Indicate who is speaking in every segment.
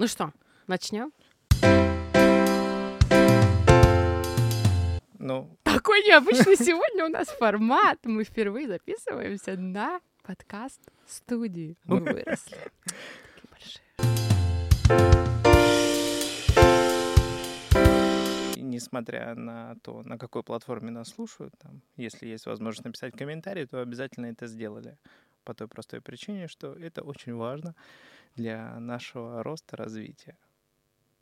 Speaker 1: Ну что, начнем?
Speaker 2: Ну,
Speaker 1: Такой необычный сегодня у нас формат. Мы впервые записываемся на подкаст студии. Мы выросли. Такие большие.
Speaker 2: и несмотря на то, на какой платформе нас слушают, там, если есть возможность написать комментарий, то обязательно это сделали. По той простой причине, что это очень важно для нашего роста, развития.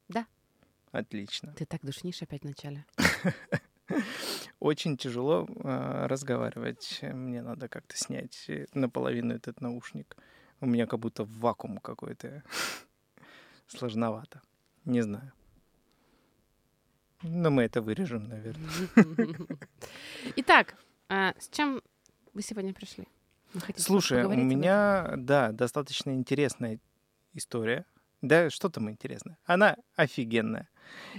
Speaker 1: Да.
Speaker 2: Отлично.
Speaker 1: Ты так душнишь опять в начале.
Speaker 2: Очень тяжело э, разговаривать. Мне надо как-то снять э, наполовину этот наушник. У меня как будто вакуум какой-то. Сложновато. Не знаю. Но мы это вырежем, наверное.
Speaker 1: Итак, а с чем вы сегодня пришли?
Speaker 2: Слушай, у меня, да, достаточно интересная история. Да, что там интересно? Она офигенная.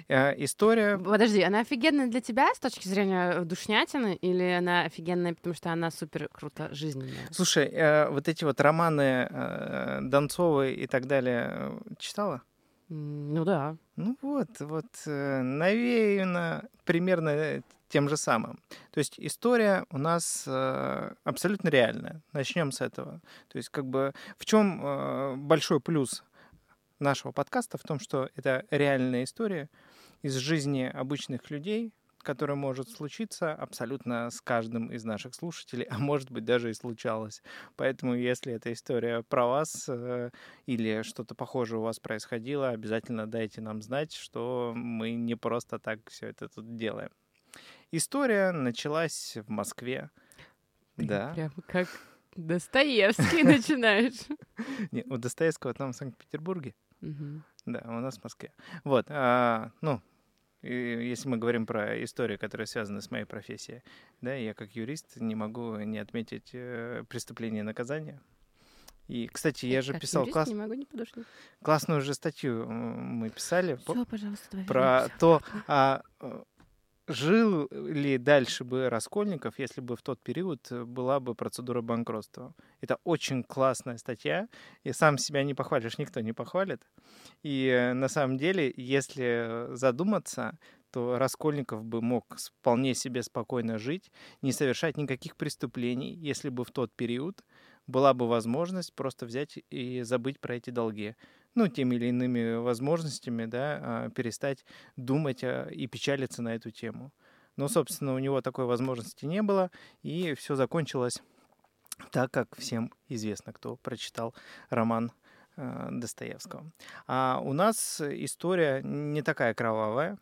Speaker 2: Э, История...
Speaker 1: Подожди, она офигенная для тебя с точки зрения душнятины, или она офигенная, потому что она супер круто жизненная?
Speaker 2: Слушай, э, вот эти вот романы э, Донцовой и так далее э, читала?
Speaker 1: Ну да.
Speaker 2: Ну вот, вот, э, навеяно примерно тем же самым. То есть история у нас э, абсолютно реальная. Начнем с этого. То есть как бы в чем э, большой плюс нашего подкаста в том, что это реальная история из жизни обычных людей, которая может случиться абсолютно с каждым из наших слушателей, а может быть даже и случалось. Поэтому, если эта история про вас э, или что-то похожее у вас происходило, обязательно дайте нам знать, что мы не просто так все это тут делаем. История началась в Москве.
Speaker 1: Ты
Speaker 2: Да.
Speaker 1: Прям как Достоевский начинаешь.
Speaker 2: У Достоевского там в Санкт-Петербурге. Да, у нас в Москве. Вот, а, ну, если мы говорим про истории, которые связаны с моей профессией, да, я как юрист не могу не отметить э, преступление и наказание. И, кстати, я же
Speaker 1: Как
Speaker 2: писал
Speaker 1: юрист
Speaker 2: класс-
Speaker 1: Не могу не подушнить.
Speaker 2: классную же статью мы писали по-
Speaker 1: Все, пожалуйста,
Speaker 2: про то, а, э, жил ли дальше бы Раскольников, если бы в тот период э, была бы процедура банкротства. Это очень классная статья, и сам себя не похвалишь, никто не похвалит. И э, на самом деле, если задуматься, то Раскольников бы мог вполне себе спокойно жить, не совершать никаких преступлений, если бы в тот период была бы возможность просто взять и забыть про эти долги. Ну, теми или иными возможностями, да, а, перестать думать а, и печалиться на эту тему. Но, собственно, у него такой возможности не было, и все закончилось так, как всем известно, кто прочитал роман э, Достоевского. А у нас история не такая кровавая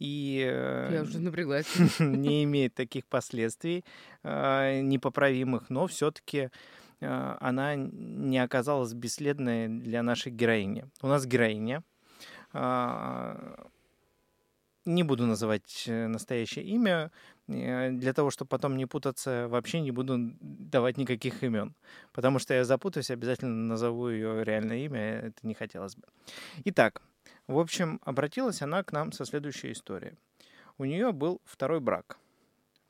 Speaker 2: и э,
Speaker 1: Я уже напряглась.
Speaker 2: не имеет таких последствий непоправимых, но все-таки она не оказалась бесследной для нашей героини. У нас героиня. а, Не буду называть э, настоящее имя. э, Для того, чтобы потом не путаться, вообще не буду давать никаких имен. Потому что я запутаюсь, обязательно назову ее реальное имя. Это не хотелось бы. Итак, в общем, обратилась она к нам со следующей историей. У нее был второй брак.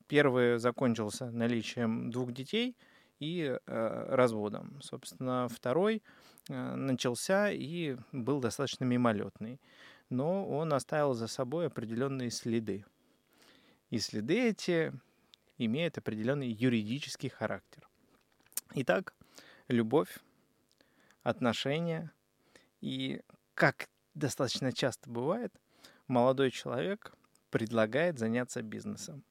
Speaker 2: Первый закончился наличием двух детей и э, разводом. Собственно, второй э, начался и был достаточно мимолетный. Но он оставил за собой определенные следы. И следы эти имеют определенный юридический характер. Итак, любовь, отношения и, как достаточно часто бывает, молодой человек предлагает заняться бизнесом.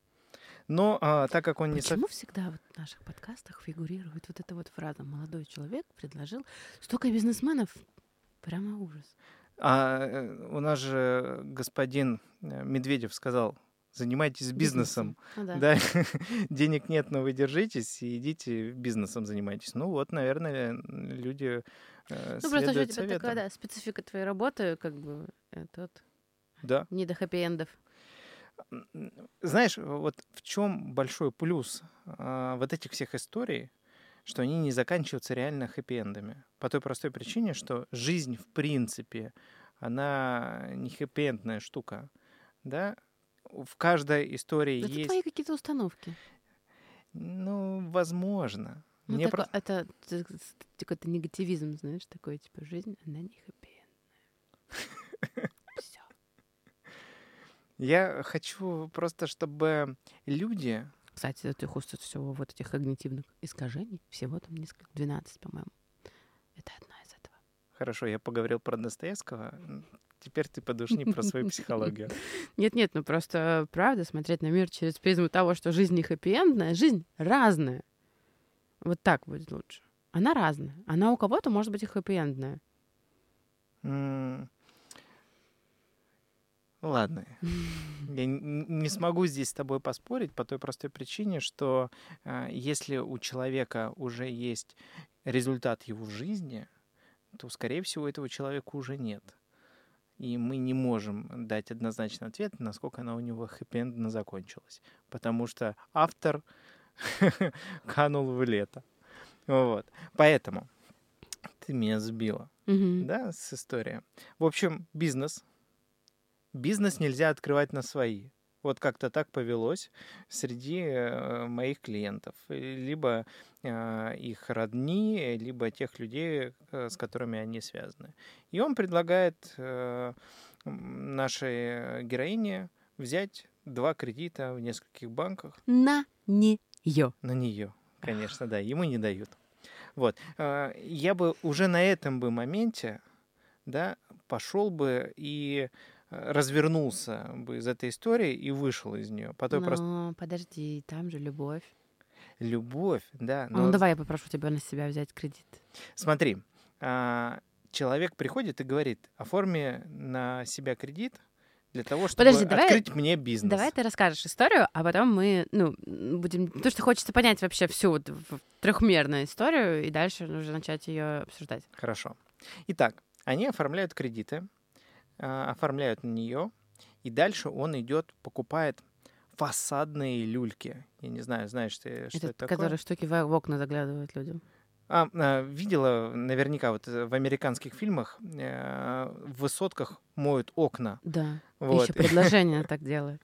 Speaker 2: Но а, так как он не... со-
Speaker 1: Почему всегда вот в наших подкастах фигурирует вот эта вот фраза «молодой человек предложил столько бизнесменов»? Прямо ужас.
Speaker 2: А э, у нас же господин э, Медведев сказал, занимайтесь бизнесом.
Speaker 1: Ну да.
Speaker 2: Да, денег нет, но вы держитесь и идите бизнесом занимайтесь. Ну вот, наверное, люди э,
Speaker 1: Ну, просто у тебя
Speaker 2: советам.
Speaker 1: такая, да, специфика твоей работы, как бы, это вот
Speaker 2: Да.
Speaker 1: не до хэппи-эндов.
Speaker 2: Знаешь, вот в чем большой плюс а, вот этих всех историй, что они не заканчиваются реально хэппи-эндами. По той простой причине, что жизнь, в принципе, она не хэппи-эндная штука. Да? В каждой истории
Speaker 1: Это
Speaker 2: есть...
Speaker 1: твои какие-то установки.
Speaker 2: Ну, возможно.
Speaker 1: Ну,
Speaker 2: Мне
Speaker 1: тако-
Speaker 2: про-
Speaker 1: это т- какой-то негативизм, знаешь, такой, типа, жизнь, она не хэппи
Speaker 2: Я хочу просто, чтобы люди...
Speaker 1: Кстати, этих уст всего вот этих когнитивных искажений, всего там несколько, 12, по-моему. Это одна из этого.
Speaker 2: Хорошо, я поговорил про Достоевского. Теперь ты подушни про свою психологию.
Speaker 1: Нет-нет, ну просто правда смотреть на мир через призму того, что жизнь не хэппи жизнь разная. Вот так будет лучше. Она разная. Она у кого-то может быть и хэппи
Speaker 2: Ладно. Я не смогу здесь с тобой поспорить по той простой причине, что э, если у человека уже есть результат его жизни, то, скорее всего, этого человека уже нет. И мы не можем дать однозначный ответ, насколько она у него хэппи закончилась. Потому что автор канул в лето. Вот. Поэтому ты меня сбила,
Speaker 1: mm-hmm.
Speaker 2: да, с историей. В общем, бизнес бизнес нельзя открывать на свои. Вот как-то так повелось среди э, моих клиентов. Либо э, их родни, либо тех людей, э, с которыми они связаны. И он предлагает нашей героине взять два кредита в нескольких банках.
Speaker 1: На нее.
Speaker 2: На нее, конечно, да. Ему не дают. Вот. Я бы уже на этом бы моменте да, пошел бы и развернулся бы из этой истории и вышел из нее.
Speaker 1: По той но просто... подожди, там же любовь.
Speaker 2: Любовь, да.
Speaker 1: Но... Ну давай я попрошу тебя на себя взять кредит.
Speaker 2: Смотри, а, человек приходит и говорит, оформи на себя кредит для того, чтобы Подожди, давай, открыть мне бизнес.
Speaker 1: Давай ты расскажешь историю, а потом мы, ну, будем... То, что хочется понять вообще всю вот трехмерную историю, и дальше уже начать ее обсуждать.
Speaker 2: Хорошо. Итак, они оформляют кредиты, а, оформляют на нее, и дальше он идет, покупает фасадные люльки. Я не знаю, знаешь ты, что это, это такое?
Speaker 1: Которые штуки в окна заглядывают людям.
Speaker 2: А, а, видела наверняка вот э, в американских фильмах э, в высотках моют окна.
Speaker 1: Да. Вот. Еще предложение так делают.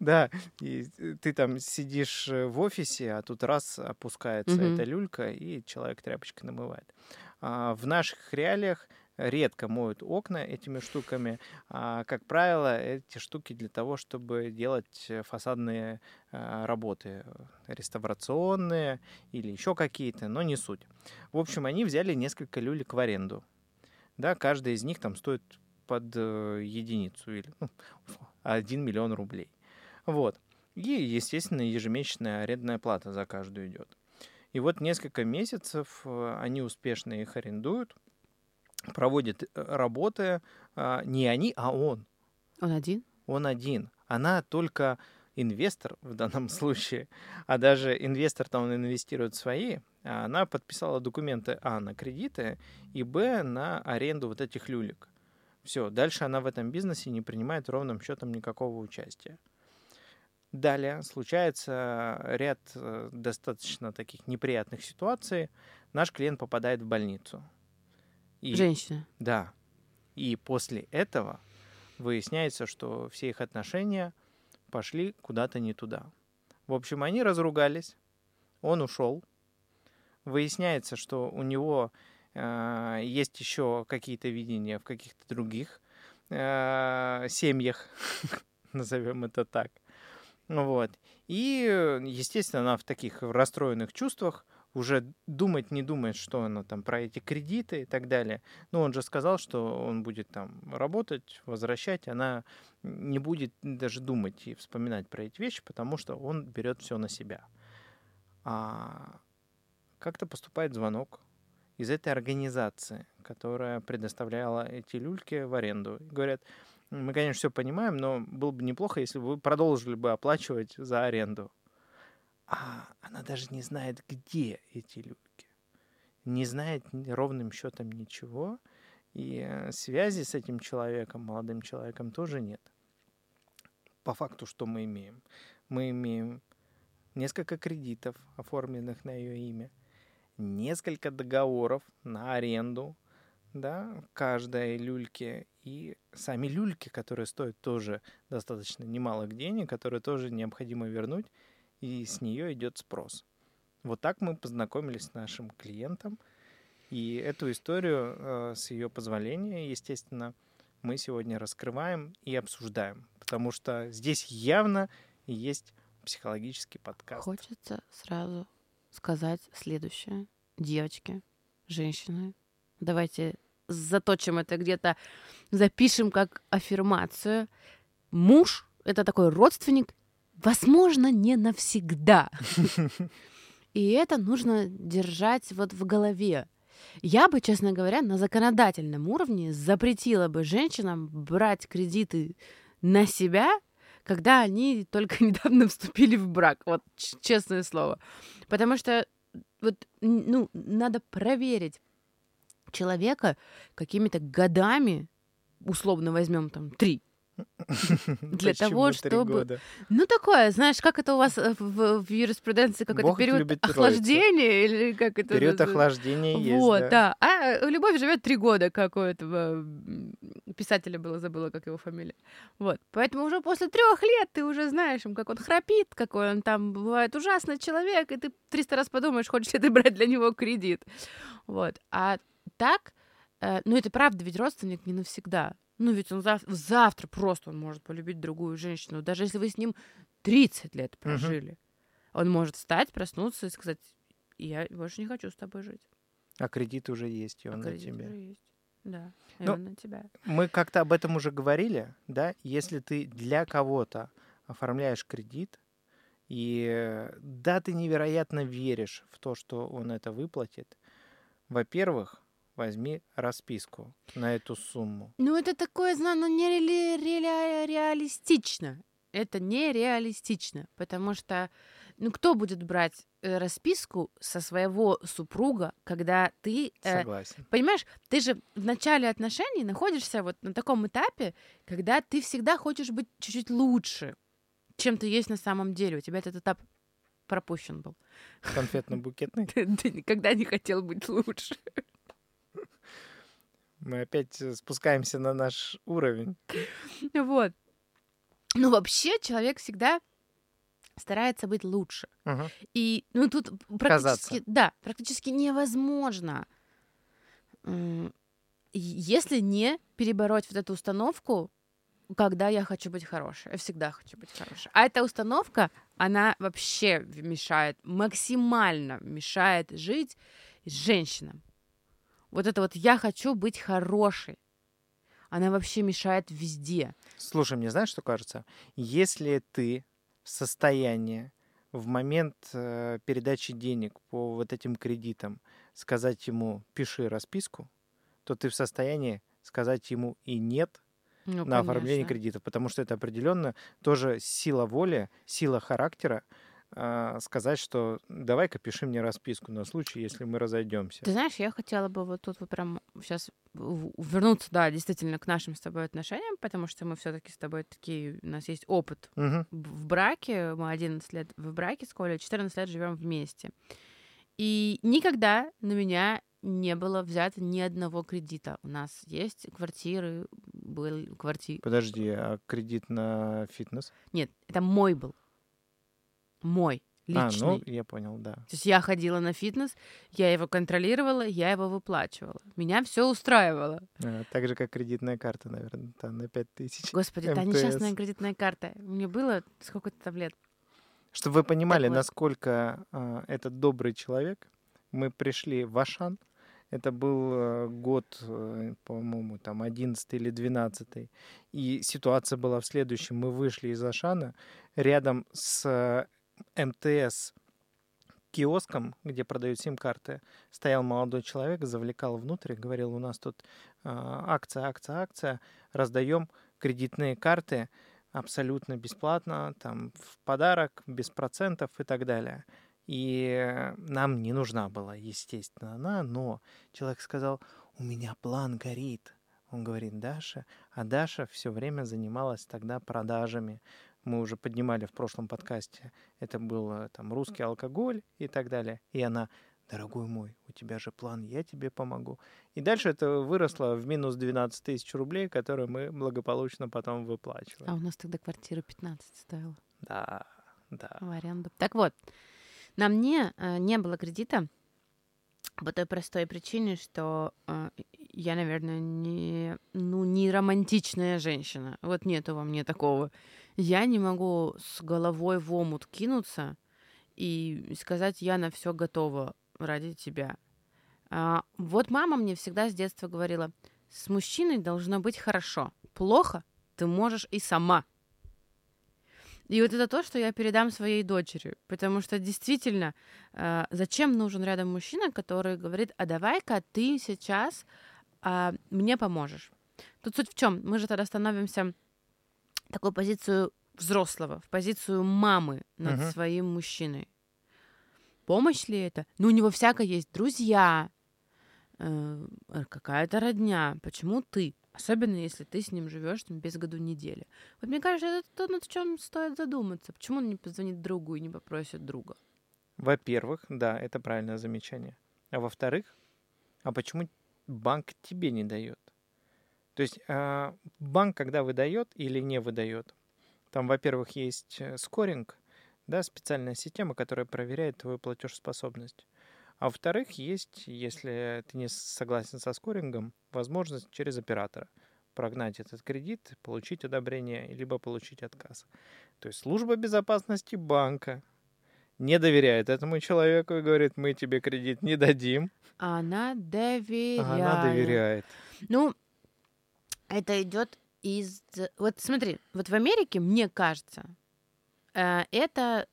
Speaker 2: Да. И ты там сидишь э, в офисе, а тут раз опускается эта люлька, и человек тряпочкой намывает. А в наших реалиях редко моют окна этими штуками. А, как правило, эти штуки для того, чтобы делать э, фасадные а, работы, реставрационные или еще какие-то, но не суть. В общем, они взяли несколько люлек в аренду. Да, каждая из них там стоит под э, единицу или ну, 1 миллион рублей. Вот. И, естественно, ежемесячная арендная плата за каждую идет. И вот несколько месяцев э, они успешно их арендуют – проводит э, работы а, не они, а он.
Speaker 1: Он один?
Speaker 2: Он один. Она только инвестор в данном случае, а даже инвестор-то он инвестирует свои, а она подписала документы А на кредиты и Б на аренду вот этих люлек. Все, дальше она в этом бизнесе не принимает ровным счетом никакого участия. Далее случается ряд э, достаточно таких неприятных ситуаций. Наш клиент попадает в больницу.
Speaker 1: И, Женщина.
Speaker 2: Да. И после этого выясняется, что все их отношения пошли куда-то не туда. В общем, они разругались, он ушел. Выясняется, что у него э, есть еще какие-то видения в каких-то других э, семьях, назовем это так. Вот. И, естественно, она в таких расстроенных чувствах уже думать не думает, что она там про эти кредиты и так далее. Но он же сказал, что он будет там работать, возвращать, она не будет даже думать и вспоминать про эти вещи, потому что он берет все на себя. А как-то поступает звонок из этой организации, которая предоставляла эти люльки в аренду. Говорят, мы, конечно, все понимаем, но было бы неплохо, если бы вы продолжили бы оплачивать за аренду а она даже не знает, где эти люльки. Не знает ровным счетом ничего, и э, связи с этим человеком, молодым человеком, тоже нет. По факту, что мы имеем? Мы имеем несколько кредитов, оформленных на ее имя, несколько договоров на аренду, да, каждой люльке, и сами люльки, которые стоят тоже достаточно немалых денег, которые тоже необходимо вернуть, и с нее идет спрос. Вот так мы познакомились с нашим клиентом, и эту историю э, с ее позволения, естественно, мы сегодня раскрываем и обсуждаем, потому что здесь явно есть психологический подкаст.
Speaker 1: Хочется сразу сказать следующее. Девочки, женщины, давайте заточим это где-то, запишем как аффирмацию. Муж — это такой родственник, возможно, не навсегда. И это нужно держать вот в голове. Я бы, честно говоря, на законодательном уровне запретила бы женщинам брать кредиты на себя, когда они только недавно вступили в брак. Вот честное слово. Потому что вот, ну, надо проверить человека какими-то годами, условно возьмем там три, для того, чтобы... Ну, такое, знаешь, как это у вас э, в, в юриспруденции, какой-то период охлаждения или как это...
Speaker 2: Период охлаждения есть,
Speaker 1: Вот, да. А любовь живет три года, как у этого писателя было, забыла, как его фамилия. Вот. Поэтому уже после трех лет ты уже знаешь, как он храпит, какой он там бывает ужасный человек, и ты 300 раз подумаешь, хочешь ли ты брать для него кредит. Вот. А так, э, ну это правда, ведь родственник не навсегда. Ну, ведь он зав- завтра просто он может полюбить другую женщину. Даже если вы с ним 30 лет прожили. Угу. Он может встать, проснуться и сказать, я больше не хочу с тобой жить.
Speaker 2: А кредит уже есть, и он а на тебя.
Speaker 1: Уже есть. Да, и ну, он на тебя.
Speaker 2: Мы как-то об этом уже говорили, да? Если ты для кого-то оформляешь кредит, и да, ты невероятно веришь в то, что он это выплатит, во-первых, возьми расписку на эту сумму.
Speaker 1: Ну, это такое, ну, не ре- ре- реалистично. Это нереалистично, потому что, ну, кто будет брать э, расписку со своего супруга, когда ты...
Speaker 2: Э, Согласен.
Speaker 1: Понимаешь, ты же в начале отношений находишься вот на таком этапе, когда ты всегда хочешь быть чуть-чуть лучше, чем ты есть на самом деле. У тебя этот этап пропущен был.
Speaker 2: Конфетно-букетный?
Speaker 1: Ты никогда не хотел быть лучше.
Speaker 2: Мы опять э, спускаемся на наш уровень.
Speaker 1: Вот. Ну, вообще, человек всегда старается быть лучше.
Speaker 2: Угу.
Speaker 1: И, ну, тут практически,
Speaker 2: Казаться.
Speaker 1: да, практически невозможно, если не перебороть вот эту установку, когда я хочу быть хорошей. Я всегда хочу быть хорошей. А эта установка, она вообще мешает, максимально мешает жить женщинам. Вот это вот «я хочу быть хорошей», она вообще мешает везде.
Speaker 2: Слушай, мне знаешь, что кажется? Если ты в состоянии в момент э, передачи денег по вот этим кредитам сказать ему «пиши расписку», то ты в состоянии сказать ему и «нет», ну, на конечно. оформление кредита, потому что это определенно тоже сила воли, сила характера, сказать, что давай-ка пиши мне расписку на случай, если мы разойдемся.
Speaker 1: Ты знаешь, я хотела бы вот тут вот прям сейчас вернуться, да, действительно, к нашим с тобой отношениям, потому что мы все-таки с тобой такие, у нас есть опыт
Speaker 2: угу.
Speaker 1: в браке, мы 11 лет в браке с Колей, 14 лет живем вместе. И никогда на меня не было взято ни одного кредита. У нас есть квартиры, был квартир.
Speaker 2: Подожди, а кредит на фитнес?
Speaker 1: Нет, это мой был мой личный.
Speaker 2: А, ну, я понял, да. То
Speaker 1: есть я ходила на фитнес, я его контролировала, я его выплачивала. Меня все устраивало.
Speaker 2: А, так же, как кредитная карта, наверное, там на 5 тысяч.
Speaker 1: Господи, МТС. та несчастная кредитная карта. Мне было сколько-то там лет.
Speaker 2: Чтобы вы понимали, вот. насколько э, этот добрый человек, мы пришли в Ашан, это был э, год, э, по-моему, там 11 или 12. И ситуация была в следующем. Мы вышли из Ашана, рядом с МТС киоском, где продают сим-карты, стоял молодой человек, завлекал внутрь, говорил, у нас тут э, акция, акция, акция, раздаем кредитные карты абсолютно бесплатно, там в подарок, без процентов и так далее. И нам не нужна была, естественно, она, но человек сказал, у меня план горит. Он говорит, Даша, а Даша все время занималась тогда продажами мы уже поднимали в прошлом подкасте, это был э, там русский алкоголь и так далее. И она, дорогой мой, у тебя же план, я тебе помогу. И дальше это выросло в минус 12 тысяч рублей, которые мы благополучно потом выплачивали.
Speaker 1: А у нас тогда квартира 15 стоила.
Speaker 2: Да, да.
Speaker 1: В аренду. Так вот, на мне э, не было кредита по той простой причине, что э, я, наверное, не, ну, не романтичная женщина. Вот нету во мне такого. Я не могу с головой в омут кинуться и сказать, я на все готова ради тебя. А, вот мама мне всегда с детства говорила, с мужчиной должно быть хорошо. Плохо ты можешь и сама. И вот это то, что я передам своей дочери. Потому что действительно, э, зачем нужен рядом мужчина, который говорит, а давай-ка ты сейчас э, мне поможешь. Тут суть в чем? Мы же тогда становимся такую позицию взрослого, в позицию мамы над uh-huh. своим мужчиной. Помощь ли это? Ну, у него всякое есть друзья, э, какая-то родня. Почему ты? Особенно если ты с ним живешь там, без году недели. Вот мне кажется, это то, над чем стоит задуматься. Почему он не позвонит другу и не попросит друга?
Speaker 2: Во-первых, да, это правильное замечание. А во-вторых, а почему банк тебе не дает? То есть э, банк, когда выдает или не выдает, там, во-первых, есть э, скоринг, да, специальная система, которая проверяет твою платежеспособность. А во-вторых, есть, если ты не согласен со скорингом, возможность через оператора прогнать этот кредит, получить одобрение, либо получить отказ. То есть служба безопасности банка не доверяет этому человеку и говорит, мы тебе кредит не дадим.
Speaker 1: Она доверяет.
Speaker 2: Она доверяет.
Speaker 1: Ну, это идет из... Вот смотри, вот в Америке, мне кажется, э, это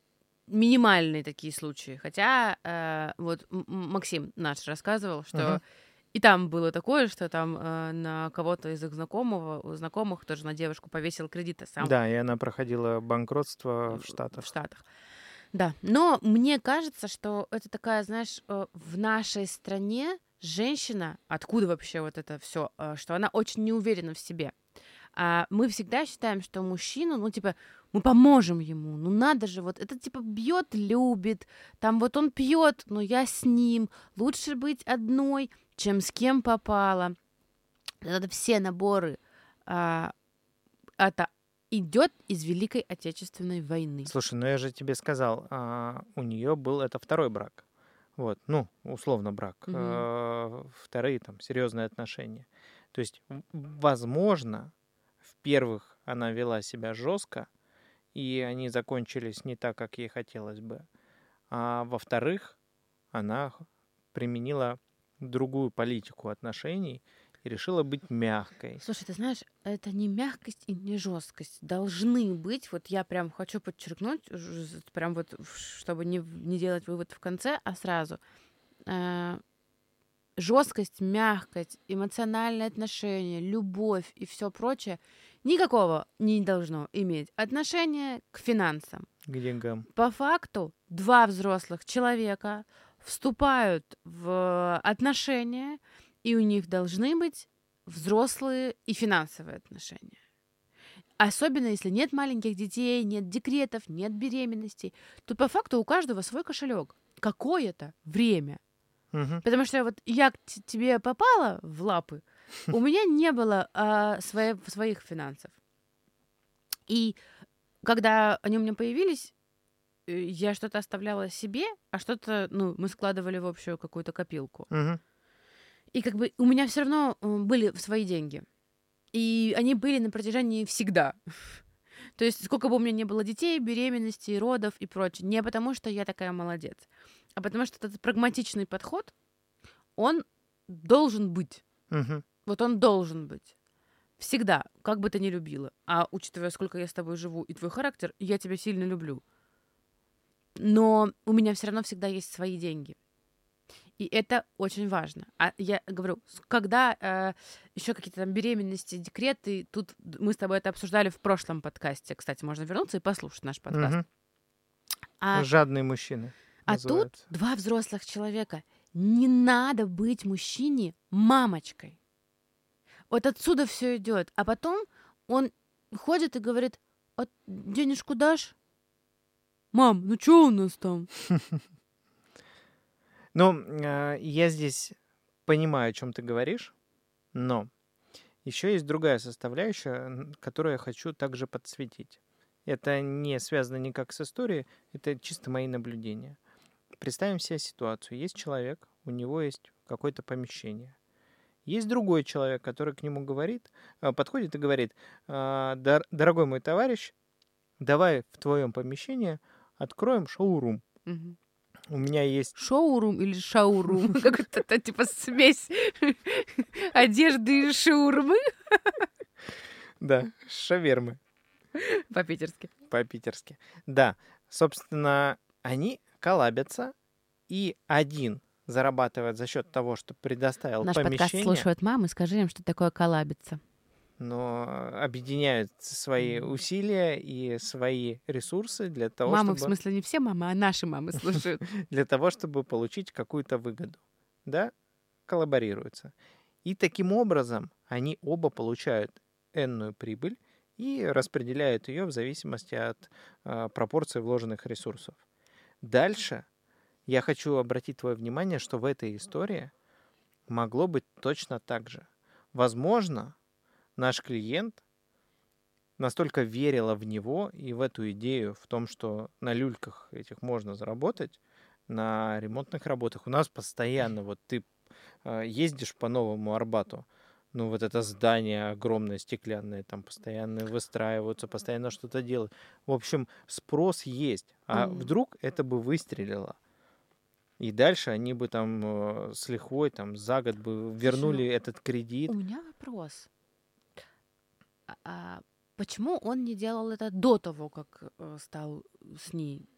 Speaker 1: минимальные такие случаи. Хотя э, вот Максим наш рассказывал, что uh-huh. и там было такое, что там э, на кого-то из их знакомого, знакомых тоже на девушку повесил кредиты сам.
Speaker 2: Да, и она проходила банкротство в Штатах.
Speaker 1: В Штатах. Да, но мне кажется, что это такая, знаешь, в нашей стране женщина, откуда вообще вот это все, э, что она очень не уверена в себе. А мы всегда считаем, что мужчину, ну, типа, мы поможем ему, ну надо же, вот это типа бьет, любит, там вот он пьет, но я с ним, лучше быть одной, чем с кем попало. Это все наборы, а, это идет из Великой Отечественной войны.
Speaker 2: Слушай, ну я же тебе сказал, а, у нее был это второй брак. Вот, ну, условно брак. Угу. А, вторые там серьезные отношения. То есть, возможно, в первых она вела себя жестко, и они закончились не так, как ей хотелось бы. А во-вторых, она применила другую политику отношений и решила быть мягкой.
Speaker 1: Слушай, ты знаешь, это не мягкость и не жесткость. Должны быть, вот я прям хочу подчеркнуть, прям вот, чтобы не, не делать вывод в конце, а сразу. Э, жесткость, мягкость, эмоциональное отношение, любовь и все прочее никакого не должно иметь отношения к финансам.
Speaker 2: К деньгам.
Speaker 1: По факту два взрослых человека вступают в отношения, и у них должны быть взрослые и финансовые отношения. Особенно если нет маленьких детей, нет декретов, нет беременностей, то по факту у каждого свой кошелек. Какое-то время.
Speaker 2: Угу.
Speaker 1: Потому что вот я к тебе попала в лапы, у меня не было а, свои, своих финансов. И когда они у меня появились, э, я что-то оставляла себе, а что-то, ну, мы складывали в общую какую-то копилку.
Speaker 2: Угу.
Speaker 1: И как бы у меня все равно э, были свои деньги. И они были на протяжении всегда. То есть сколько бы у меня не было детей, беременностей, родов и прочее. Не потому, что я такая молодец, а потому что этот прагматичный подход, он должен быть.
Speaker 2: Угу.
Speaker 1: Вот он должен быть. Всегда, как бы ты ни любила. А учитывая, сколько я с тобой живу и твой характер, я тебя сильно люблю. Но у меня все равно всегда есть свои деньги. И это очень важно. А я говорю, когда э, еще какие-то там беременности, декреты, тут мы с тобой это обсуждали в прошлом подкасте. Кстати, можно вернуться и послушать наш подкаст. Угу.
Speaker 2: А, Жадные мужчины.
Speaker 1: А тут два взрослых человека. Не надо быть мужчине мамочкой. Вот отсюда все идет. А потом он ходит и говорит, а денежку дашь? Мам, ну что у нас там?
Speaker 2: Ну, а, я здесь понимаю, о чем ты говоришь, но еще есть другая составляющая, которую я хочу также подсветить. Это не связано никак с историей, это чисто мои наблюдения. Представим себе ситуацию. Есть человек, у него есть какое-то помещение Есть другой человек, который к нему говорит, э, подходит и говорит, «А, «Дор- дорогой мой товарищ, давай в твоем помещении откроем шоурум.
Speaker 1: Мгм.
Speaker 2: У меня есть
Speaker 1: Шоурум или шаурум? Как это типа смесь одежды и шаурмы
Speaker 2: Да, шавермы
Speaker 1: по-питерски.
Speaker 2: по-питерски. Да, собственно, они коллабятся, и один зарабатывает за счет того, что предоставил
Speaker 1: Наш подкаст
Speaker 2: помещение,
Speaker 1: слушают мамы, скажи им, что такое коллабиться.
Speaker 2: Но объединяют свои усилия и свои ресурсы для того,
Speaker 1: Мамы, в
Speaker 2: чтобы,
Speaker 1: смысле, не все мамы, а наши мамы слушают.
Speaker 2: для того, чтобы получить какую-то выгоду. Да, коллаборируются. И таким образом они оба получают энную прибыль и распределяют ее в зависимости от а, пропорции вложенных ресурсов. Дальше я хочу обратить твое внимание, что в этой истории могло быть точно так же. Возможно, наш клиент настолько верила в него и в эту идею, в том, что на люльках этих можно заработать, на ремонтных работах. У нас постоянно, вот ты э, ездишь по Новому Арбату, ну вот это здание огромное, стеклянное, там постоянно выстраиваются, постоянно что-то делают. В общем, спрос есть. А
Speaker 1: Мгм.
Speaker 2: вдруг это бы выстрелило? И дальше они бы там э, с лихвой там за год бы вернули этот кредит.
Speaker 1: У меня вопрос. А- почему он не делал это до того, как э, стал с ней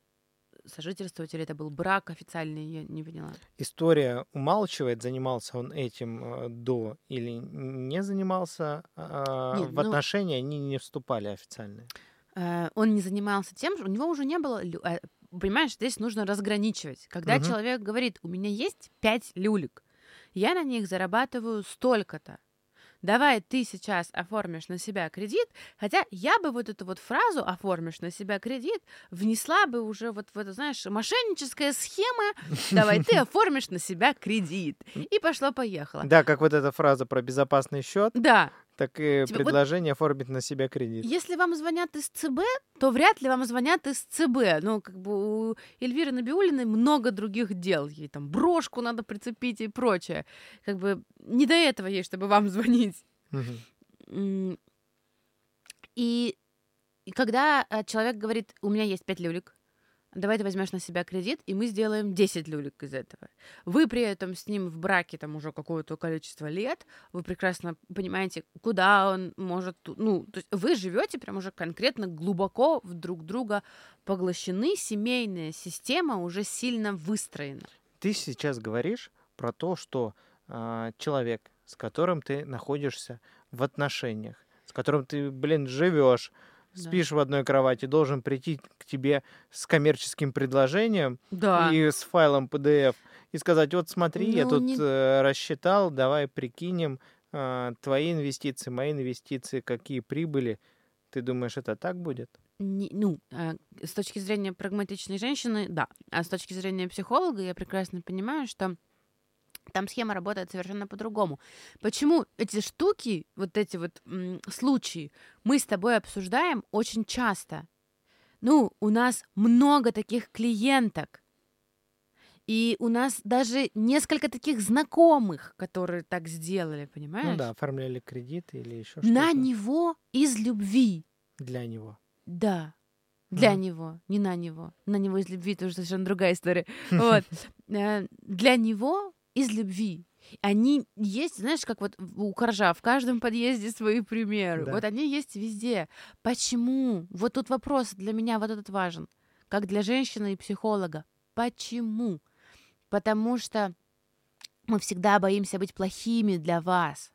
Speaker 1: сожительствовать, или это был брак официальный, я не поняла.
Speaker 2: История умалчивает, занимался он этим э, до или не занимался. а,
Speaker 1: Нет,
Speaker 2: в
Speaker 1: ну-
Speaker 2: отношения они не вступали официально.
Speaker 1: Э, Он не занимался тем, у него уже не было... Понимаешь, здесь нужно разграничивать. Когда
Speaker 2: Мгм.
Speaker 1: человек говорит, у меня есть пять люлек, я на них зарабатываю столько-то. Давай ты сейчас оформишь на себя кредит, хотя я бы вот эту вот фразу «оформишь на себя кредит» внесла бы уже вот в это, знаешь, мошенническая схема «давай ты оформишь на себя кредит». И пошло-поехало.
Speaker 2: Да, как вот эта фраза про безопасный счет,
Speaker 1: Да,
Speaker 2: так и
Speaker 1: вот-
Speaker 2: предложение оформить на себя кредит.
Speaker 1: Если вам звонят из ЦБ, то вряд ли вам звонят из ЦБ. Ну, как бы у Эльвиры Набиулиной много других дел. Ей там брошку надо прицепить и прочее. Как бы не до этого ей, чтобы вам звонить. М, И, и когда э, человек говорит, у меня есть пять люлек, давай ты возьмешь на себя кредит, и мы сделаем 10 люлек из этого. Вы при этом с ним в браке там уже какое-то количество лет, вы прекрасно понимаете, куда он может, ну, то есть вы живете прям уже конкретно глубоко в друг друга поглощены, семейная система уже сильно выстроена.
Speaker 2: Ты сейчас говоришь про то, что а, человек, с которым ты находишься в отношениях, с которым ты, блин, живешь,
Speaker 1: Да.
Speaker 2: спишь в одной кровати, должен прийти к тебе с коммерческим предложением
Speaker 1: Да.
Speaker 2: и с файлом PDF и сказать, вот смотри, я
Speaker 1: Ну,
Speaker 2: тут
Speaker 1: не-
Speaker 2: э, рассчитал, давай прикинем а, твои инвестиции, мои инвестиции, какие прибыли. Ты думаешь, это так будет?
Speaker 1: Не- ну, э, с точки зрения прагматичной женщины, да. А с точки зрения психолога я прекрасно понимаю, что там схема работает совершенно по-другому. Почему эти штуки, вот эти вот м, случаи, мы с тобой обсуждаем очень часто? Ну, у нас много таких клиенток. И у нас даже несколько таких знакомых, которые так сделали, понимаешь?
Speaker 2: Ну да, оформляли кредит или еще
Speaker 1: На
Speaker 2: что-то
Speaker 1: него из любви.
Speaker 2: для него.
Speaker 1: Да. Для
Speaker 2: Мгм.
Speaker 1: него, не на него. На него из любви тоже совершенно другая история. Вот. Э, Для него из любви. Они есть, знаешь, как вот у Коржа, в каждом подъезде свои примеры.
Speaker 2: Да.
Speaker 1: Вот они есть везде. Почему? Вот тут вопрос для меня вот этот важен. Как для женщины и психолога. Почему? Потому что мы всегда боимся быть плохими для вас.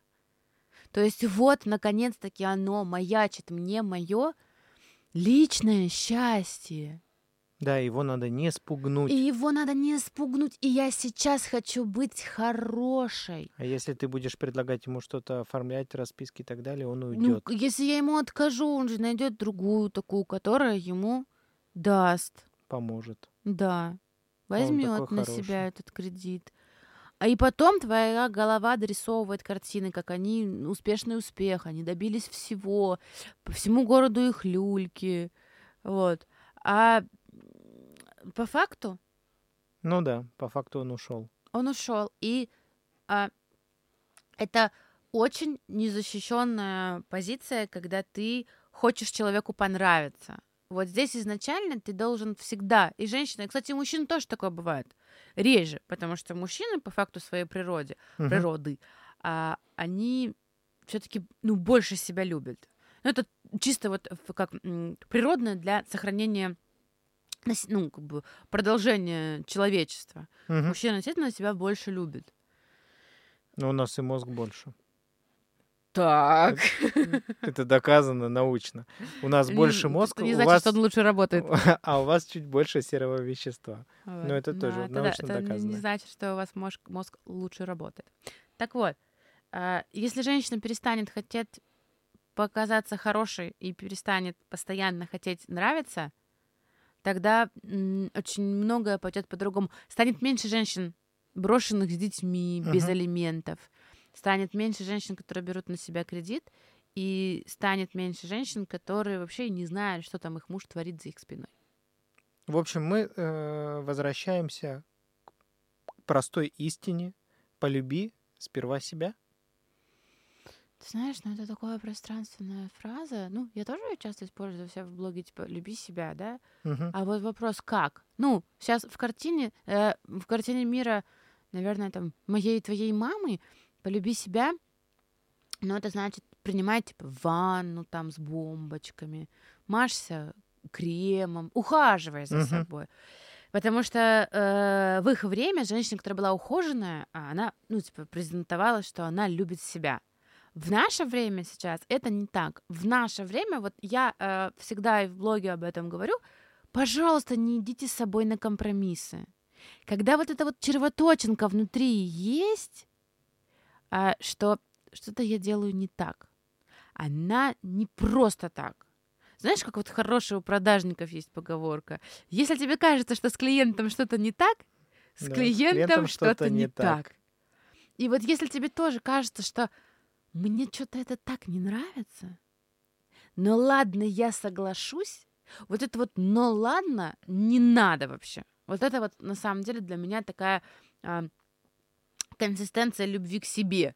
Speaker 1: То есть вот, наконец-таки оно маячит мне мое личное счастье.
Speaker 2: Да, его надо не спугнуть.
Speaker 1: И его надо не спугнуть. И я сейчас хочу быть хорошей.
Speaker 2: А если ты будешь предлагать ему что-то оформлять, расписки и так далее, он
Speaker 1: Ну,
Speaker 2: уйдет.
Speaker 1: к- если я ему откажу, он же найдет другую такую, которая ему даст.
Speaker 2: поможет.
Speaker 1: Да. Возьмет на
Speaker 2: хороший.
Speaker 1: себя этот кредит. А и потом твоя голова дорисовывает картины, как они успешный успех, они добились всего, по всему городу их люльки, вот. А по факту
Speaker 2: Ну да, по факту он ушел.
Speaker 1: он ушел, и а, Это очень незащищенная позиция, когда ты хочешь человеку понравиться. Вот здесь изначально ты должен всегда, и женщина, и, кстати, у мужчин тоже такое бывает, реже, потому что мужчины по факту своей природе,
Speaker 2: Мгм.
Speaker 1: природы, а, они все-таки ну, больше себя любят. Ну, это чисто вот как природное для сохранения ну, как бы продолжения человечества.
Speaker 2: Мгм.
Speaker 1: Мужчина, естественно, себя больше любит.
Speaker 2: Но у нас и мозг больше.
Speaker 1: Так.
Speaker 2: Это доказано научно. У нас больше мозга,
Speaker 1: Не значит,
Speaker 2: вас...
Speaker 1: что он лучше работает.
Speaker 2: а у вас чуть больше серого вещества.
Speaker 1: Вот.
Speaker 2: Ну, это тоже
Speaker 1: да,
Speaker 2: научно
Speaker 1: это не-
Speaker 2: доказано.
Speaker 1: Не значит, что у вас мозг, мозг лучше работает. Так вот, а, если женщина перестанет хотеть показаться хорошей и перестанет постоянно хотеть нравиться, тогда м, очень многое пойдет по-другому. Станет меньше женщин, брошенных с детьми, без
Speaker 2: Мгм.
Speaker 1: алиментов. Станет меньше женщин, которые берут на себя кредит. И станет меньше женщин, которые вообще не знают, что там их муж творит за их спиной.
Speaker 2: В общем, мы э, возвращаемся к простой истине. Полюби сперва себя.
Speaker 1: Ты знаешь, ну это такая пространственная фраза. Ну, я тоже ее часто использую себя в блоге, типа, люби себя, да?
Speaker 2: Мгм.
Speaker 1: А вот вопрос, как? Ну, сейчас в картине, э, в картине мира, наверное, там, моей и твоей мамы, полюби себя, но это значит принимать, типа, ванну там с бомбочками, машься кремом, ухаживай за
Speaker 2: Мгм.
Speaker 1: собой. Потому что э, в их время женщина, которая была ухоженная, а она, ну, типа, презентовала, что она любит себя. В наше время сейчас это не так. В наше время, вот я э, всегда и в блоге об этом говорю, пожалуйста, не идите с собой на компромиссы. Когда вот эта вот червоточинка внутри есть, а, что что-то я делаю не так, она не просто так. Знаешь, как вот хорошая у продажников есть поговорка. Если тебе кажется, что с клиентом что-то не так, с
Speaker 2: Да,
Speaker 1: клиентом,
Speaker 2: клиентом
Speaker 1: что-то,
Speaker 2: что-то
Speaker 1: не
Speaker 2: не
Speaker 1: так.
Speaker 2: так.
Speaker 1: И вот если тебе тоже кажется, что мне что-то это так не нравится, но ладно, я соглашусь, вот это вот «но ладно» не надо вообще. Вот это вот на самом деле для меня такая а, консистенция любви к себе,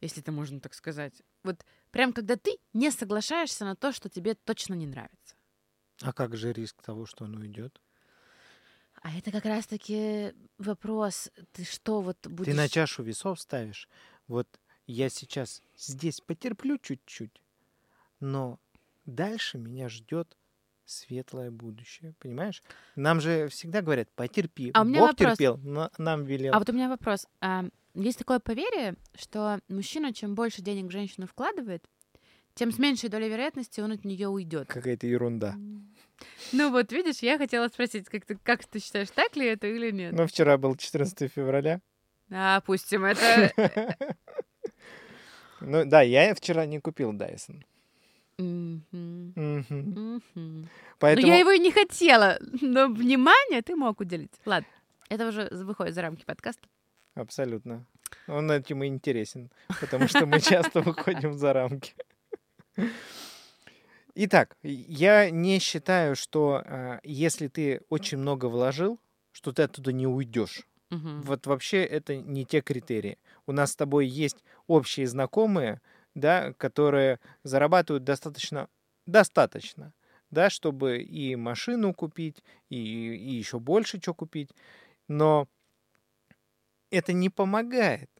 Speaker 1: если это можно так сказать. Вот прям когда ты не соглашаешься на то, что тебе точно не нравится.
Speaker 2: А как же риск того, что он уйдет?
Speaker 1: А это как раз-таки вопрос, ты что вот будешь...
Speaker 2: Ты на чашу весов ставишь. Вот я сейчас здесь потерплю чуть-чуть, но дальше меня ждет светлое будущее, понимаешь? Нам же всегда говорят, потерпи.
Speaker 1: А у меня
Speaker 2: Бог
Speaker 1: вопрос.
Speaker 2: терпел, но нам велел.
Speaker 1: А вот у меня вопрос. А, Есть такое поверье, что мужчина, чем больше денег в женщину вкладывает, тем с меньшей долей вероятности он от нее уйдет.
Speaker 2: Какая-то ерунда.
Speaker 1: Ну вот, видишь, я хотела спросить, как ты, как ты считаешь, так ли это или нет?
Speaker 2: Но вчера был 14 февраля.
Speaker 1: А, Опустим это.
Speaker 2: Ну да, я вчера не купил Дайсон.
Speaker 1: Но
Speaker 2: Поэтому
Speaker 1: Ну, я его и не хотела, но внимание ты мог уделить. Ладно, это уже выходит за рамки подкаста.
Speaker 2: абсолютно. Он этим и интересен, потому что мы часто выходим за рамки. Итак, я не считаю, что э, если ты очень много вложил, что ты оттуда не уйдешь.
Speaker 1: Мгм.
Speaker 2: Вот вообще это не те критерии. У нас с тобой есть общие знакомые, да, которые зарабатывают достаточно, достаточно, да, чтобы и машину купить, и, и еще больше что купить. Но это не помогает.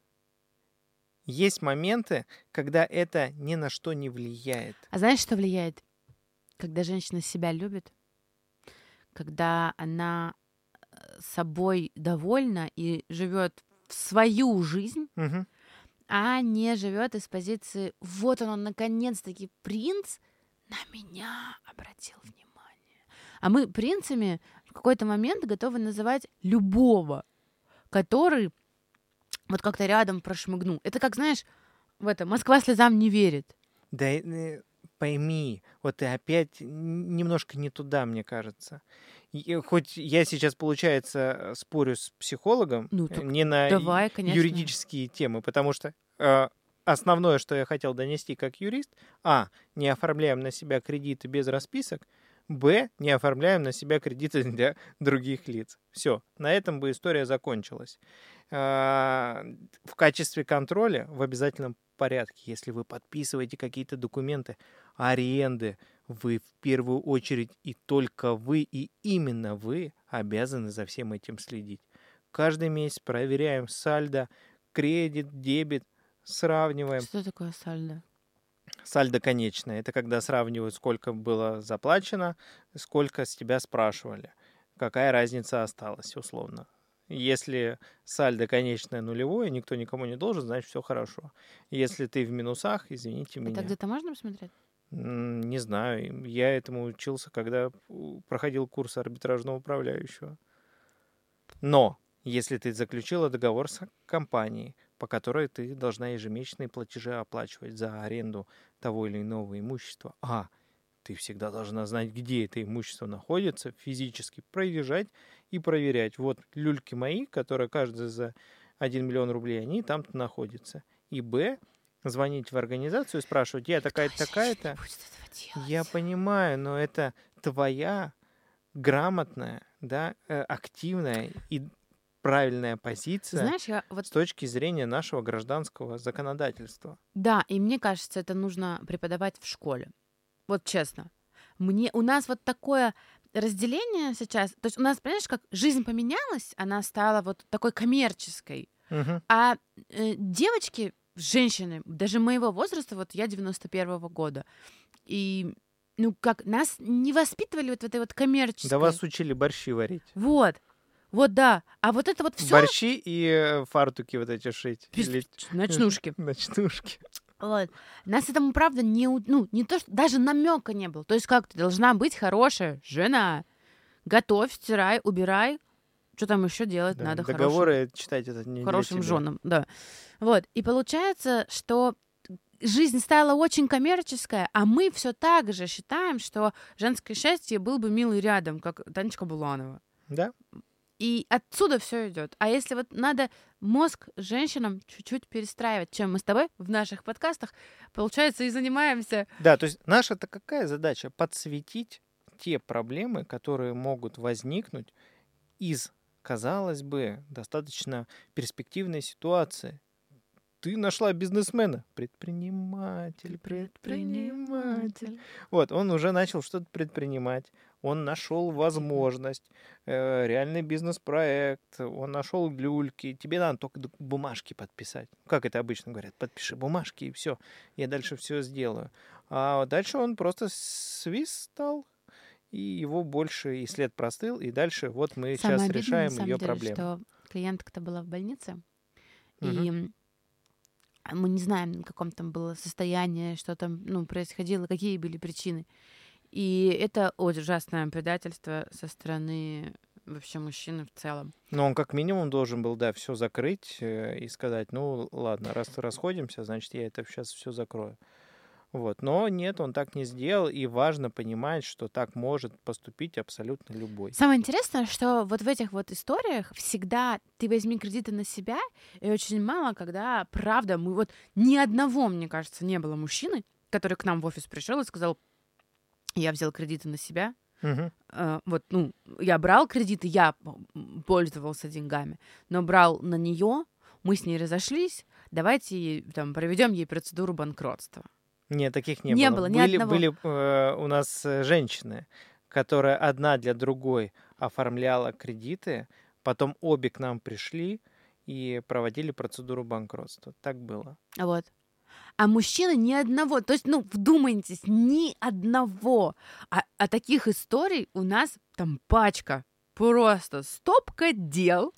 Speaker 2: Есть моменты, когда это ни на что не влияет.
Speaker 1: А знаешь, что влияет? Когда женщина себя любит, когда она собой довольна и живет в свою жизнь,
Speaker 2: Мгм.
Speaker 1: а не живет из позиции вот он, он наконец-таки принц на меня обратил внимание. А мы принцами в какой-то момент готовы называть любого, который вот как-то рядом прошмыгнул. Это как, знаешь, в это Москва слезам не верит.
Speaker 2: Да э, пойми, вот ты опять немножко не туда, мне кажется. Хоть я сейчас, получается, спорю с психологом
Speaker 1: Ну,
Speaker 2: э, не на
Speaker 1: давай, конечно.
Speaker 2: юридические темы, потому что э, основное, что я хотел донести как юрист, а, не оформляем на себя кредиты без расписок, Б, не оформляем на себя кредиты для других лиц. Все, на этом бы история закончилась. А, в качестве контроля в обязательном порядке, если вы подписываете какие-то документы аренды, вы в первую очередь и только вы, и именно вы обязаны за всем этим следить. Каждый месяц проверяем сальдо, кредит, дебет, сравниваем.
Speaker 1: Что такое сальдо?
Speaker 2: Сальдо конечное. Это когда сравнивают, сколько было заплачено, сколько с тебя спрашивали. Какая разница осталась, условно. Если сальдо конечное нулевое, никто никому не должен, значит, все хорошо. Если ты в минусах, извините меня.
Speaker 1: Это где-то можно посмотреть?
Speaker 2: Не знаю. Я этому учился, когда проходил курс арбитражного управляющего. Но если ты заключила договор с компанией, по которой ты должна ежемесячные платежи оплачивать за аренду того или иного имущества, а ты всегда должна знать, где это имущество находится, физически проезжать и проверять. Вот люльки мои, которые каждый за 1 миллион рублей, они там-то находятся. И Б, звонить в организацию и спрашивать, я такая-то, такая-то. Я понимаю, но это твоя грамотная, да, э, активная и правильная позиция
Speaker 1: Знаешь, я вот...
Speaker 2: с точки зрения нашего гражданского законодательства.
Speaker 1: Да, и мне кажется, это нужно преподавать в школе. Вот честно. Мне, у нас вот такое разделение сейчас, то есть у нас, понимаешь, как жизнь поменялась, она стала вот такой коммерческой,
Speaker 2: Угу.
Speaker 1: а э, девочки, женщины, даже моего возраста, вот я 91-го года, и ну как, нас не воспитывали вот в этой вот коммерческой...
Speaker 2: Да вас учили борщи варить.
Speaker 1: Вот, вот да, а вот это вот все...
Speaker 2: Борщи и э, фартуки вот эти шить.
Speaker 1: Пис-
Speaker 2: Или
Speaker 1: Ночнушки.
Speaker 2: Ночнушки.
Speaker 1: Вот. Нас этому, правда, не, ну, не то, что даже намека не было. То есть как ты должна быть хорошая жена. Готовь, стирай, убирай. Что там еще делать
Speaker 2: Да,
Speaker 1: надо хорошим,
Speaker 2: Договоры читать это не
Speaker 1: хорошим женам, да. Вот. И получается, что жизнь стала очень коммерческая, а мы все так же считаем, что женское счастье был бы милый рядом, как Танечка Буланова.
Speaker 2: Да?
Speaker 1: И отсюда все идет. А если вот надо мозг женщинам чуть-чуть перестраивать, чем мы с тобой в наших подкастах, получается, и занимаемся.
Speaker 2: Да, то есть наша-то какая задача? Подсветить те проблемы, которые могут возникнуть из, казалось бы, достаточно перспективной ситуации. Ты нашла бизнесмена, предприниматель, предприниматель. Вот, он уже начал что-то предпринимать, он нашел возможность, э, реальный бизнес-проект, он нашел люльки. Тебе надо только бумажки подписать. Как это обычно говорят? Подпиши бумажки и все. Я дальше все сделаю. А дальше он просто свист стал, и его больше и след простыл, и дальше вот мы
Speaker 1: Самое
Speaker 2: сейчас
Speaker 1: обидное, на
Speaker 2: решаем
Speaker 1: самом
Speaker 2: ее
Speaker 1: деле,
Speaker 2: проблему.
Speaker 1: что клиентка-то была в больнице,
Speaker 2: Мгм.
Speaker 1: и мы не знаем, в каком там было состояние, что там ну, происходило, какие были причины. И это очень ужасное предательство со стороны вообще мужчины в целом.
Speaker 2: Но он как минимум должен был, да, все закрыть э, и сказать, ну ладно, раз расходимся, значит, я это сейчас все закрою. Вот. Но нет, он так не сделал, и важно понимать, что так может поступить абсолютно любой.
Speaker 1: Самое интересное, что вот в этих вот историях всегда ты возьми кредиты на себя, и очень мало, когда, правда, мы вот ни одного, мне кажется, не было мужчины, который к нам в офис пришел и сказал, я взял кредиты на себя,
Speaker 2: Мгм.
Speaker 1: Э, вот, ну, я брал кредиты, я пользовался деньгами, но брал на нее, мы с ней разошлись, давайте там проведем ей процедуру банкротства.
Speaker 2: Нет, таких не,
Speaker 1: Не
Speaker 2: было.
Speaker 1: было ни
Speaker 2: были
Speaker 1: одного.
Speaker 2: были э, у нас э, женщины, которые одна для другой оформляла кредиты, потом обе к нам пришли и проводили процедуру банкротства. Так было.
Speaker 1: Вот. А мужчины ни одного, то есть, ну, вдумайтесь, ни одного. А, а таких историй у нас там пачка. Просто стопка дел,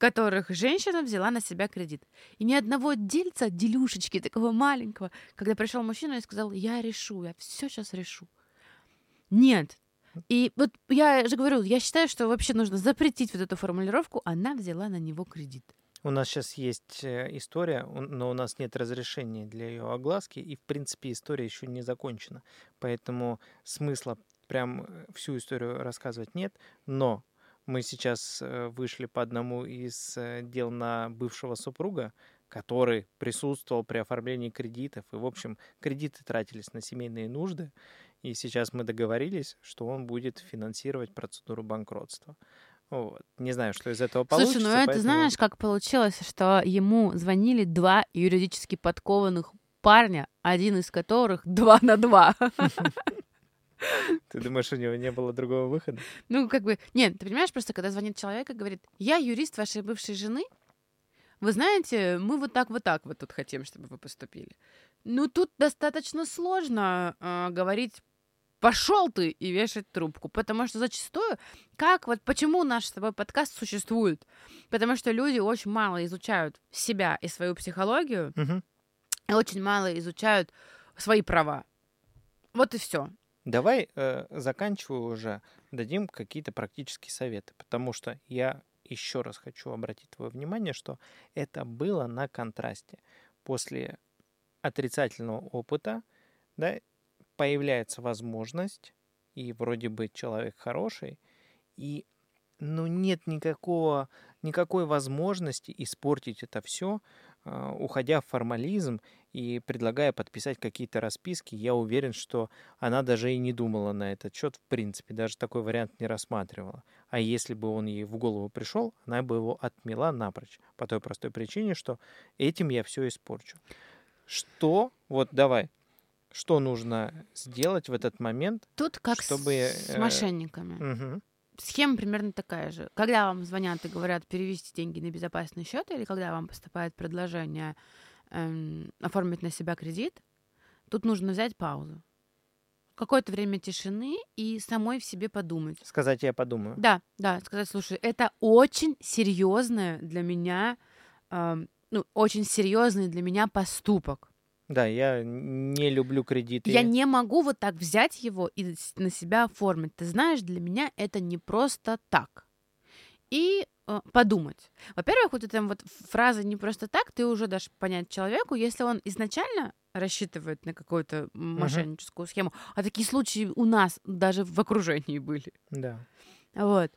Speaker 1: которых женщина взяла на себя кредит. И ни одного дельца, делюшечки такого маленького, когда пришел мужчина и сказал, я решу, я все сейчас решу. Нет. И вот я же говорю, я считаю, что вообще нужно запретить вот эту формулировку, она взяла на него кредит.
Speaker 2: У нас сейчас есть э, история, но у нас нет разрешения для ее огласки, и, в принципе, история еще не закончена. Поэтому смысла прям э, всю историю рассказывать нет. Но мы сейчас э, вышли по одному из э, дел на бывшего супруга, который присутствовал при оформлении кредитов. И, в общем, кредиты тратились на семейные нужды. и сейчас мы договорились, что он будет финансировать процедуру банкротства. Вот. Не знаю, что из этого получится.
Speaker 1: Слушай, ну это
Speaker 2: поэтому-
Speaker 1: знаешь, как получилось, что ему звонили два юридически подкованных парня, один из которых два на два.
Speaker 2: Ты думаешь, у него не было другого выхода?
Speaker 1: Ну, как бы, нет, ты понимаешь, просто когда звонит человек и говорит, я юрист вашей бывшей жены, вы знаете, мы вот так вот так вот тут хотим, чтобы вы поступили. Ну, тут достаточно сложно э, говорить пошел ты и вешать трубку, потому что зачастую, как вот почему наш с тобой подкаст существует, потому что люди очень мало изучают себя и свою психологию,
Speaker 2: Мгм.
Speaker 1: и очень мало изучают свои права. Вот и все.
Speaker 2: Давай, э, заканчиваю уже, дадим какие-то практические советы, потому что я еще раз хочу обратить твое внимание, что это было на контрасте. После отрицательного опыта да, появляется возможность, и вроде бы человек хороший, и ну, нет никакого, никакой возможности испортить это все, уходя в формализм и предлагая подписать какие-то расписки. Я уверен, что она даже и не думала на этот счет, в принципе, даже такой вариант не рассматривала. А если бы он ей в голову пришел, она бы его отмела напрочь. По той простой причине, что этим я все испорчу. Что, вот давай, что нужно сделать в этот момент?
Speaker 1: Тут как
Speaker 2: Чтобы,
Speaker 1: с
Speaker 2: э,
Speaker 1: мошенниками.
Speaker 2: Мгм.
Speaker 1: Схема примерно такая же. Когда вам звонят и говорят перевести деньги на безопасный счет, или когда вам поступает предложение эм, оформить на себя кредит, тут нужно взять паузу. Какое-то время тишины и самой в себе подумать.
Speaker 2: Сказать я подумаю.
Speaker 1: Да, да, сказать, слушай, это очень серьезное для меня, эм, ну, очень серьезный для меня поступок.
Speaker 2: Да, я не люблю кредиты.
Speaker 1: Я не могу вот так взять его и на себя оформить. Ты знаешь, для меня это не просто так. И э, подумать. Во-первых, вот эта вот фраза не просто так, ты уже дашь понять человеку, если он изначально рассчитывает на какую-то мошенническую схему, а такие случаи у нас даже в окружении были,
Speaker 2: Да.
Speaker 1: вот,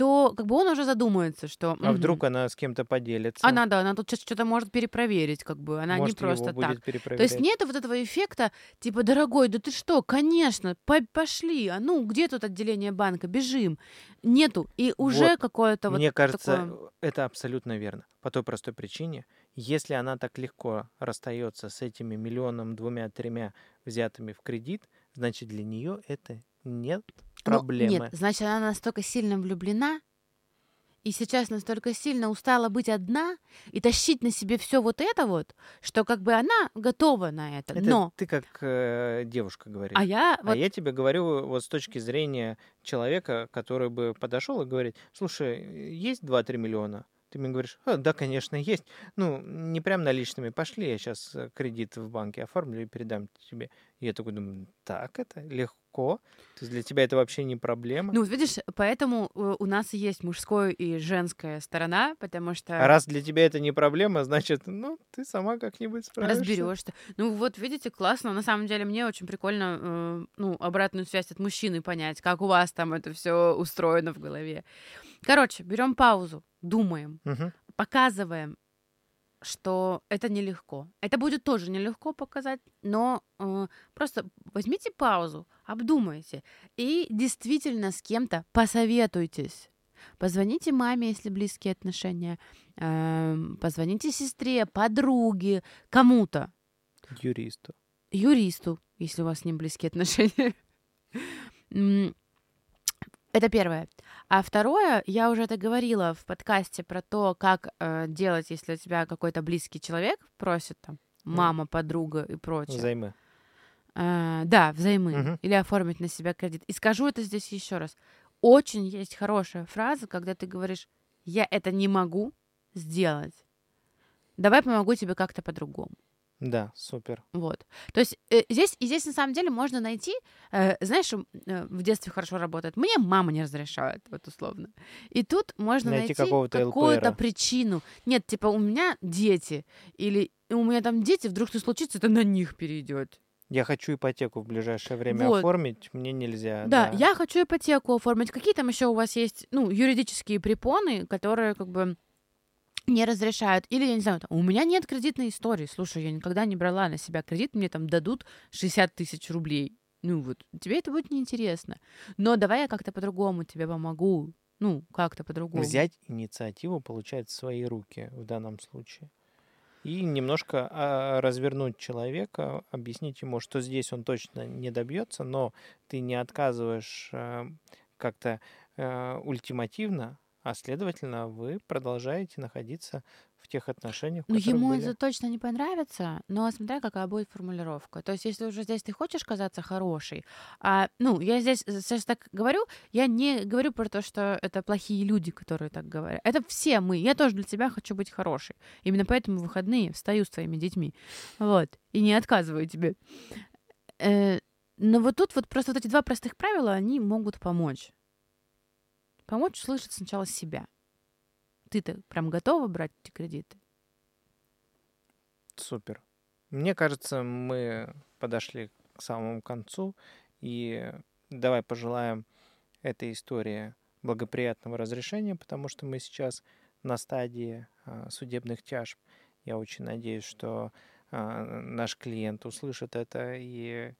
Speaker 1: то как бы он уже задумается, что...
Speaker 2: А
Speaker 1: мгм,
Speaker 2: вдруг она с кем-то поделится?
Speaker 1: Она, да, она тут сейчас что-то может перепроверить, как бы, она
Speaker 2: Может,
Speaker 1: не просто так. То есть нету вот этого эффекта, типа, дорогой, да ты что, конечно, по- пошли, а ну, где тут отделение банка, бежим. Нету. И уже
Speaker 2: Вот,
Speaker 1: какое-то вот
Speaker 2: Мне кажется,
Speaker 1: такое-
Speaker 2: это абсолютно верно. По той простой причине, если она так легко расстается с этими миллионом, двумя, тремя взятыми в кредит, значит для нее это нет
Speaker 1: Ну,
Speaker 2: проблемы.
Speaker 1: нет, значит, она настолько сильно влюблена, и сейчас настолько сильно устала быть одна и тащить на себе все вот это вот, что как бы она готова на это.
Speaker 2: Это
Speaker 1: Но,
Speaker 2: ты как э, девушка говоришь.
Speaker 1: а я
Speaker 2: А
Speaker 1: вот
Speaker 2: я тебе говорю вот с точки зрения человека, который бы подошел и говорит, слушай, есть 2-3 миллиона? Ты мне говоришь, «А, да, конечно, есть. Ну, не прям наличными. Пошли, я сейчас кредит в банке оформлю и передам тебе. Я такой думаю, так это легко. То есть для тебя это вообще не проблема.
Speaker 1: Ну, видишь, поэтому э, у нас есть мужская и женская сторона, потому что...
Speaker 2: а раз для тебя это не проблема, значит, ну, ты сама как-нибудь справишься.
Speaker 1: разберешься. Ну вот, видите, классно. На самом деле мне очень прикольно, э, ну, обратную связь от мужчины понять, как у вас там это все устроено в голове. Короче, берем паузу, думаем,
Speaker 2: Мгм.
Speaker 1: показываем, что это нелегко. Это будет тоже нелегко показать, но э, просто возьмите паузу, обдумайте и действительно с кем-то посоветуйтесь. Позвоните маме, если близкие отношения, эм, позвоните сестре, подруге, кому-то,
Speaker 2: Юристу.
Speaker 1: юристу, если у вас с ним близкие отношения. Это первое. А второе, я уже это говорила в подкасте про то, как э, делать, если у тебя какой-то близкий человек просит там мама, подруга и прочее.
Speaker 2: Займы.
Speaker 1: Э, да, взаймы.
Speaker 2: Мгм.
Speaker 1: Или оформить на себя кредит. И скажу это здесь еще раз. Очень есть хорошая фраза, когда ты говоришь, я это не могу сделать. Давай помогу тебе как-то по-другому.
Speaker 2: Да, супер.
Speaker 1: Вот. То есть э, здесь, и здесь на самом деле можно найти, э, знаешь, э, в детстве хорошо работает. Мне мама не разрешает, вот условно. И тут можно
Speaker 2: Найти
Speaker 1: найти, какую-то причину. Нет, типа у меня дети, или у меня там дети, вдруг что случится, это на них перейдет.
Speaker 2: Я хочу ипотеку в ближайшее время
Speaker 1: Вот.
Speaker 2: оформить, мне нельзя.
Speaker 1: Да, я хочу ипотеку оформить. Какие там еще у вас есть, ну, юридические препоны, которые как бы не разрешают. Или, я не знаю, там, у меня нет кредитной истории. Слушай, я никогда не брала на себя кредит, мне там дадут 60 тысяч рублей. Ну вот, тебе это будет неинтересно. Но давай я как-то по-другому тебе помогу. Ну, как-то по-другому.
Speaker 2: Взять инициативу, получается, в свои руки в данном случае. И немножко а, развернуть человека, объяснить ему, что здесь он точно не добьется, но ты не отказываешь а, как-то а, ультимативно, а следовательно, вы продолжаете находиться в тех отношениях,
Speaker 1: Ну, ему
Speaker 2: были.
Speaker 1: это точно не понравится, но смотря какая будет формулировка. То есть, если уже здесь ты хочешь казаться хорошей, а, ну, я здесь э, сейчас так говорю, я не говорю про то, что это плохие люди, которые так говорят. Это все мы. Я тоже для тебя хочу быть хорошей. Именно поэтому в выходные встаю с твоими детьми. Вот. И не отказываю тебе. Э, но вот тут вот просто вот эти два простых правила, они могут помочь. Помочь услышать сначала себя. Ты-то прям готова брать эти кредиты?
Speaker 2: Супер. Мне кажется, мы подошли к самому концу, и давай пожелаем этой истории благоприятного разрешения, потому что мы сейчас на стадии а, судебных тяжб. Я очень надеюсь, что а, наш клиент услышит это и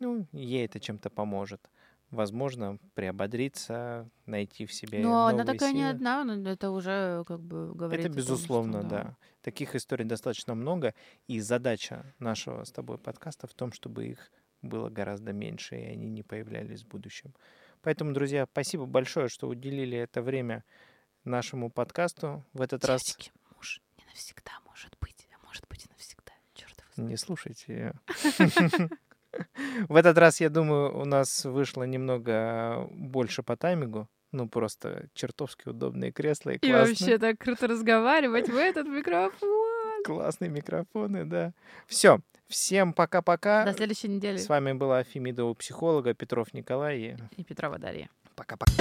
Speaker 2: ну, ей это чем-то поможет. Возможно, приободриться, найти в себе
Speaker 1: Но она такая не
Speaker 2: силы.
Speaker 1: одна, но это уже как бы говорит
Speaker 2: Это
Speaker 1: о том, что
Speaker 2: безусловно, да. Таких историй достаточно много, и задача нашего с тобой подкаста в том, чтобы их было гораздо меньше, и они не появлялись в будущем. Поэтому, друзья, спасибо большое, что уделили это время нашему подкасту. В этот раз
Speaker 1: Девочки, муж не навсегда может быть, а может быть и навсегда. Черт его знает.
Speaker 2: не слушайте ее. В этот раз, я думаю, у нас вышло немного э, больше по таймингу. Ну, просто чертовски удобные кресла и
Speaker 1: классно.
Speaker 2: И
Speaker 1: вообще так круто разговаривать в этот микрофон.
Speaker 2: Классные микрофоны, да. Все. Всем пока-пока.
Speaker 1: До следующей недели.
Speaker 2: С вами была Фемидова психолога, Петров Николай и...
Speaker 1: И Петрова Дарья.
Speaker 2: Пока-пока.